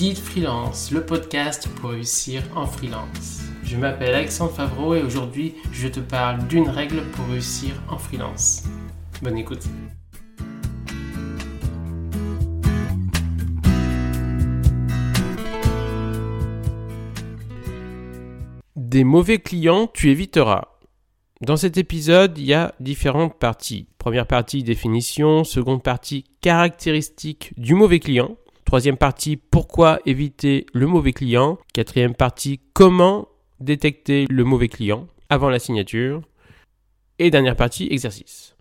Guide Freelance, le podcast pour réussir en freelance. Je m'appelle Alexandre Favreau et aujourd'hui je te parle d'une règle pour réussir en freelance. Bonne écoute. Des mauvais clients, tu éviteras. Dans cet épisode, il y a différentes parties. Première partie, définition. Seconde partie, caractéristiques du mauvais client. Troisième partie, pourquoi éviter le mauvais client? Quatrième partie, comment détecter le mauvais client avant la signature? Et dernière partie, exercice.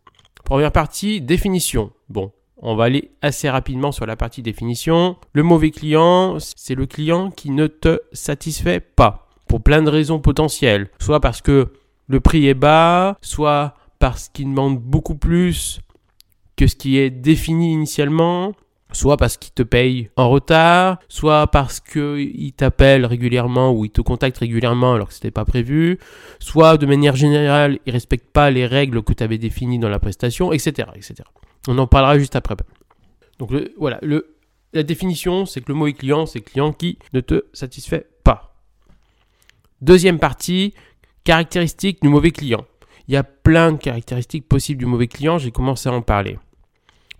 Première partie, définition. Bon, on va aller assez rapidement sur la partie définition. Le mauvais client, c'est le client qui ne te satisfait pas. Pour plein de raisons potentielles. Soit parce que le prix est bas, soit parce qu'il demande beaucoup plus que ce qui est défini initialement, soit parce qu'il te paye en retard, soit parce qu'il t'appelle régulièrement ou il te contacte régulièrement alors que ce n'était pas prévu, soit de manière générale, il respecte pas les règles que tu avais définies dans la prestation, etc., etc. On en parlera juste après. Donc voilà, la définition, c'est que le mot client, c'est client qui ne te satisfait pas. Deuxième partie, Caractéristiques du mauvais client. Il y a plein de caractéristiques possibles du mauvais client, j'ai commencé à en parler.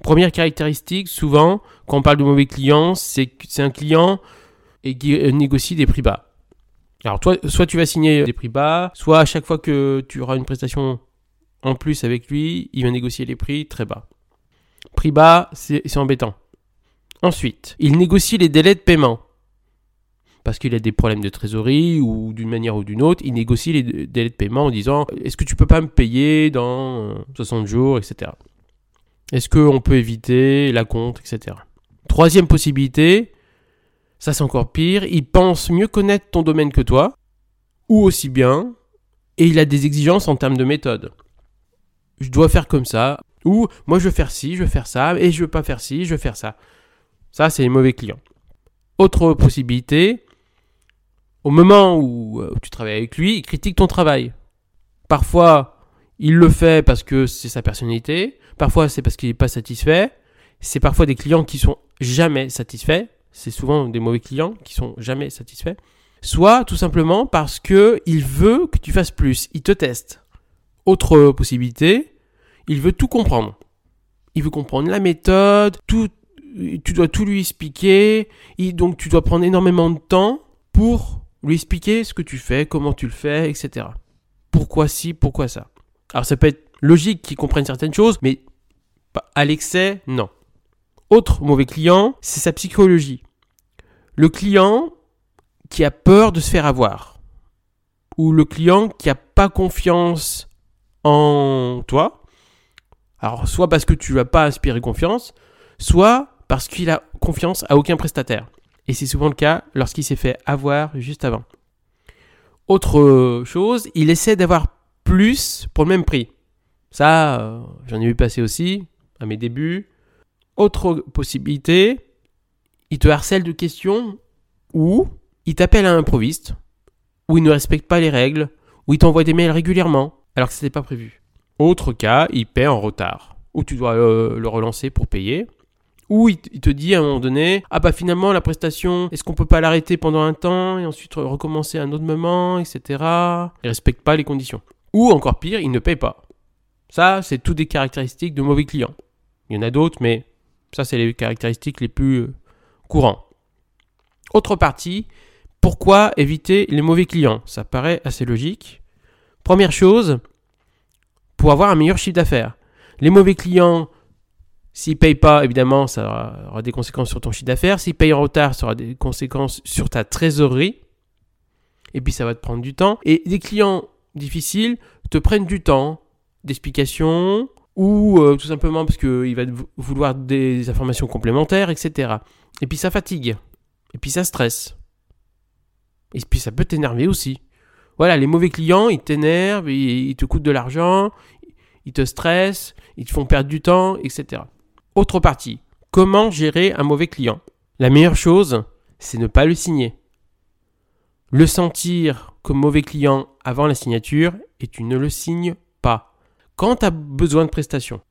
Première caractéristique, souvent, quand on parle de mauvais client, c'est un client qui euh, négocie des prix bas. Alors toi, soit tu vas signer des prix bas, soit à chaque fois que tu auras une prestation en plus avec lui, il va négocier les prix très bas. Prix bas, c'est embêtant. Ensuite, il négocie les délais de paiement parce qu'il a des problèmes de trésorerie ou d'une manière ou d'une autre, il négocie les délais de paiement en disant est-ce que tu peux pas me payer dans 60 jours, etc. Est-ce qu'on peut éviter la compte, etc. Troisième possibilité, ça c'est encore pire, il pense mieux connaître ton domaine que toi, ou aussi bien, et il a des exigences en termes de méthode. Je dois faire comme ça, ou moi je veux faire ci, je veux faire ça, et je veux pas faire ci, je veux faire ça. Ça, c'est les mauvais clients. Autre possibilité, au moment euh, où, tu travailles avec lui, il critique ton travail. Parfois, il le fait parce que c'est sa personnalité, parfois c'est parce qu'il n'est pas satisfait, c'est parfois des clients qui sont jamais satisfaits, c'est souvent des mauvais clients qui sont jamais satisfaits, soit tout simplement parce que il veut que tu fasses plus, il te teste. Autre possibilité, il veut tout comprendre. Il veut comprendre la méthode, tout, tu dois tout lui expliquer, donc tu dois prendre énormément de temps pour lui expliquer ce que tu fais, comment tu le fais, etc. Pourquoi si, pourquoi ça? Alors ça peut être logique qu'il comprenne certaines choses, mais à l'excès, non. Autre mauvais client, c'est sa psychologie. Le client qui a peur de se faire avoir. Ou le client qui n'a pas confiance en toi. Alors soit parce que tu lui as pas inspiré confiance, soit parce qu'il a confiance à aucun prestataire. Et c'est souvent le cas lorsqu'il s'est fait avoir juste avant. Autre chose, il essaie d'avoir plus pour le même prix. Ça, euh, j'en ai vu passer aussi à mes débuts. Autre possibilité, il te harcèle de questions ou il t'appelle à improviste, ou il ne respecte pas les règles, ou il t'envoie des mails régulièrement alors que ce n'était pas prévu. Autre cas, il paie en retard, ou tu dois euh, le relancer pour payer. Ou il, te dit à un moment donné, ah bah finalement la prestation, est-ce qu'on peut pas l'arrêter pendant un temps et ensuite recommencer à un autre moment, etc. Il respecte pas les conditions. Ou encore pire, il ne paye pas. Ça, c'est toutes des caractéristiques de mauvais clients. Il y en a d'autres, mais ça, c'est les caractéristiques les plus euh, courantes. Autre partie, pourquoi éviter les mauvais clients? Ça paraît assez logique. Première chose, pour avoir un meilleur chiffre d'affaires. Les mauvais clients, s'il paye pas, évidemment, ça aura des conséquences sur ton chiffre d'affaires. S'il paye en retard, ça aura des conséquences sur ta trésorerie. Et puis ça va te prendre du temps. Et des clients difficiles te prennent du temps d'explication ou euh, tout simplement parce qu'il va vouloir des informations complémentaires, etc. Et puis ça fatigue. Et puis ça stresse. Et puis ça peut t'énerver aussi. Voilà, les mauvais clients, ils t'énervent, ils te coûtent de l'argent, ils te stressent, ils te font perdre du temps, etc. Autre partie. Comment gérer un mauvais client? La meilleure chose, c'est ne pas le signer. Le sentir comme mauvais client avant la signature et tu ne le signes pas. Quand tu as besoin de prestations,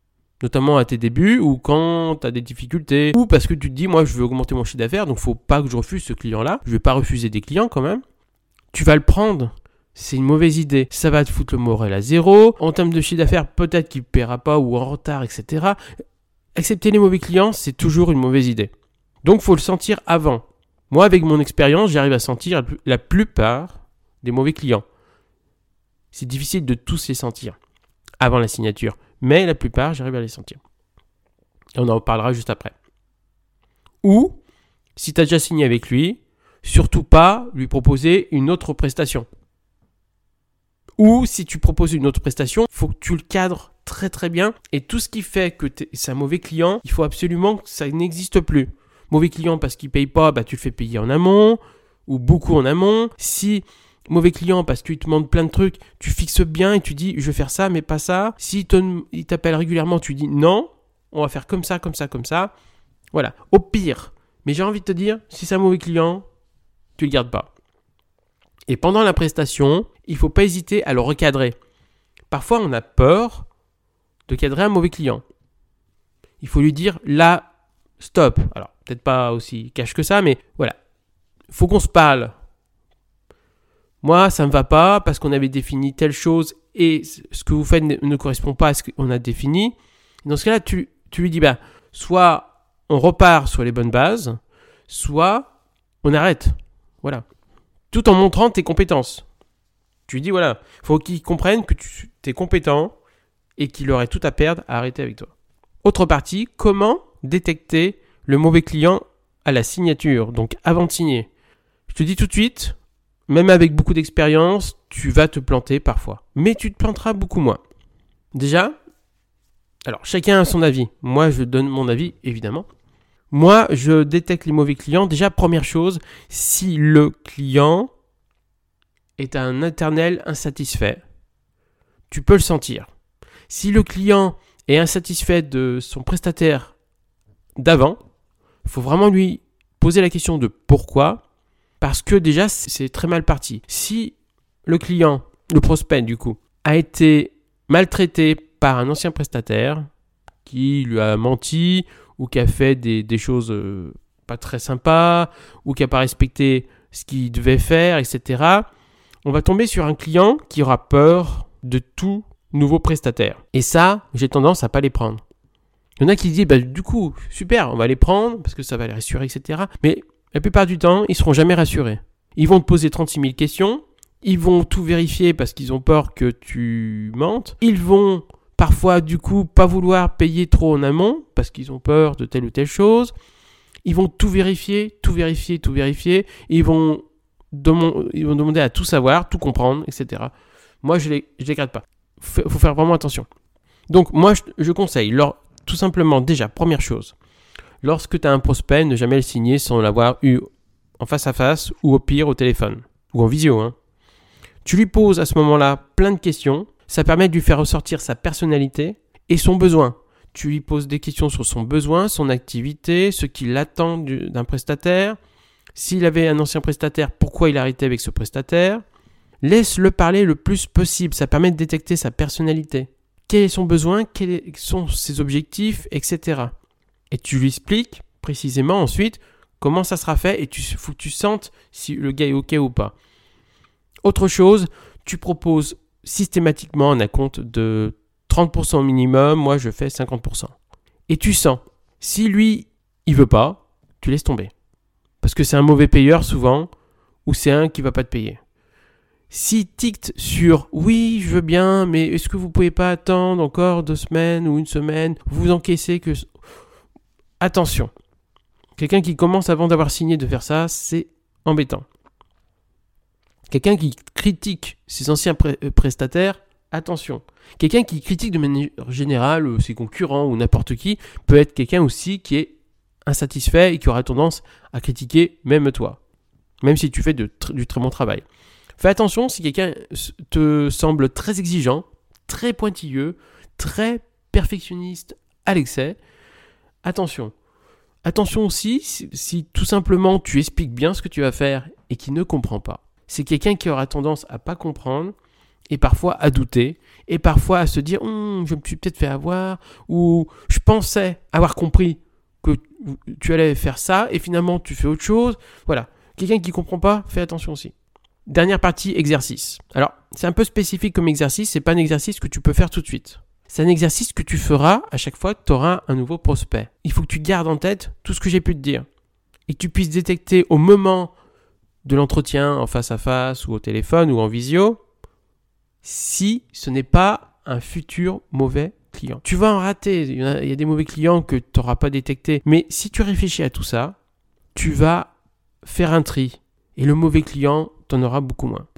notamment à tes débuts ou quand tu as des difficultés ou parce que tu te dis moi je veux augmenter mon chiffre d'affaires donc faut pas que je refuse ce client là je vais pas refuser des clients quand même tu vas le prendre c'est une mauvaise idée. Ça va te foutre le moral à zéro. En termes de chiffre d'affaires, peut-être qu'il ne paiera pas ou en retard, etc. Accepter les mauvais clients, c'est toujours une mauvaise idée. Donc, faut le sentir avant. Moi, avec mon expérience, j'arrive à sentir la plupart des mauvais clients. C'est difficile de tous les sentir avant la signature, mais la plupart, j'arrive à les sentir. Et on en reparlera juste après. Ou, si tu as déjà signé avec lui, surtout pas lui proposer une autre prestation. Ou si tu proposes une autre prestation, il faut que tu le cadres très très bien. Et tout ce qui fait que c'est un mauvais client, il faut absolument que ça n'existe plus. Mauvais client parce qu'il paye pas, bah tu le fais payer en amont ou beaucoup en amont. Si mauvais client parce qu'il te demande plein de trucs, tu fixes bien et tu dis je vais faire ça mais pas ça. Si il t'appelle régulièrement, tu dis non, on va faire comme ça, comme ça, comme ça. Voilà. Au pire, mais j'ai envie de te dire, si c'est un mauvais client, tu le gardes pas. Et pendant la prestation, il faut pas hésiter à le recadrer. Parfois, on a peur de cadrer un mauvais client. Il faut lui dire là, stop. Alors, peut-être pas aussi cash que ça, mais voilà. Faut qu'on se parle. Moi, ça ne me va pas parce qu'on avait défini telle chose et ce que vous faites ne, correspond pas à ce qu'on a défini. Dans ce cas-là, tu, tu lui dis bah, soit on repart sur les bonnes bases, soit on arrête. Voilà tout en montrant tes compétences. Tu lui dis voilà, faut qu'il comprenne que tu es compétent et qu'il aurait tout à perdre à arrêter avec toi. Autre partie, comment détecter le mauvais client à la signature, donc avant de signer. Je te dis tout de suite, même avec beaucoup d'expérience, tu vas te planter parfois. Mais tu te planteras beaucoup moins. Déjà, alors chacun a son avis. Moi, je donne mon avis, évidemment. Moi, je détecte les mauvais clients. Déjà, première chose, si le client est un éternel insatisfait, tu peux le sentir. Si le client est insatisfait de son prestataire d'avant, faut vraiment lui poser la question de pourquoi. Parce que déjà, c'est très mal parti. Si le client, le prospect du coup, a été maltraité par un ancien prestataire qui lui a menti ou qui a fait des, choses euh, pas très sympas, ou qui n'a pas respecté ce qu'il devait faire, etc., on va tomber sur un client qui aura peur de tout nouveau prestataire. Et ça, j'ai tendance à pas les prendre. Il y en a qui disent, bah, du coup, super, on va les prendre parce que ça va les rassurer, etc. Mais la plupart du temps, ils seront jamais rassurés. Ils vont te poser 36 000 questions, ils vont tout vérifier parce qu'ils ont peur que tu mentes, ils vont parfois du coup pas vouloir payer trop en amont parce qu'ils ont peur de telle ou telle chose. Ils vont tout vérifier, tout vérifier, tout vérifier. Ils vont, demander à tout savoir, tout comprendre, etc. Moi, je ne les, je les pas. Il faut faire vraiment attention. Donc, moi, je, conseille, tout simplement, déjà, première chose, lorsque tu as un prospect, ne jamais le signer sans l'avoir eu en face à face ou au pire au téléphone ou en visio. Hein. Tu lui poses à ce moment-là plein de questions ça permet de lui faire ressortir sa personnalité et son besoin. Tu lui poses des questions sur son besoin, son activité, ce qu'il attend d'un prestataire. S'il avait un ancien prestataire, pourquoi il a arrêté avec ce prestataire? Laisse-le parler le plus possible, ça permet de détecter sa personnalité. Quel est son besoin, quels sont ses objectifs, etc. Et tu lui expliques précisément ensuite comment ça sera fait et il faut tu sentes si le gars est OK ou pas. Autre chose, tu proposes systématiquement un compte de 30% minimum, moi je fais 50%. Et tu sens, si lui, il veut pas, tu laisses tomber. Parce que c'est un mauvais payeur souvent, ou c'est un qui va pas te payer. Si ticte sur oui, je veux bien, mais est-ce que vous pouvez pas attendre encore deux semaines ou une semaine, vous encaissez que... Attention. Quelqu'un qui commence avant d'avoir signé de faire ça, c'est embêtant. Quelqu'un qui critique ses anciens euh, prestataires, attention. Quelqu'un qui critique de manière générale euh, ses concurrents ou n'importe qui peut être quelqu'un aussi qui est insatisfait et qui aura tendance à critiquer même toi, même si tu fais du très bon travail. Fais attention si quelqu'un te semble très exigeant, très pointilleux, très perfectionniste à l'excès. Attention. Attention aussi si, tout simplement tu expliques bien ce que tu vas faire et qu'il ne comprend pas c'est quelqu'un qui aura tendance à pas comprendre et parfois à douter, et parfois à se dire Hum, je me suis peut-être fait avoir, ou je pensais avoir compris que tu allais faire ça, et finalement tu fais autre chose. Voilà. Quelqu'un qui comprend pas, fais attention aussi. Dernière partie, exercice. Alors, c'est un peu spécifique comme exercice, c'est pas un exercice que tu peux faire tout de suite. C'est un exercice que tu feras à chaque fois que tu auras un nouveau prospect. Il faut que tu gardes en tête tout ce que j'ai pu te dire. Et que tu puisses détecter au moment de l'entretien en face à face ou au téléphone ou en visio si ce n'est pas un futur mauvais client. Tu vas en rater, il y a, il y a des mauvais clients que tu n'auras pas détectés, mais si tu réfléchis à tout ça, tu vas faire un tri. Et le mauvais client, tu en auras beaucoup moins.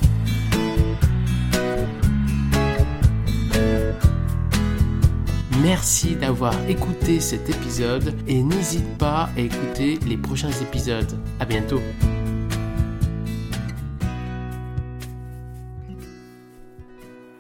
Merci d'avoir écouté cet épisode et n'hésite pas à écouter les prochains épisodes. À bientôt.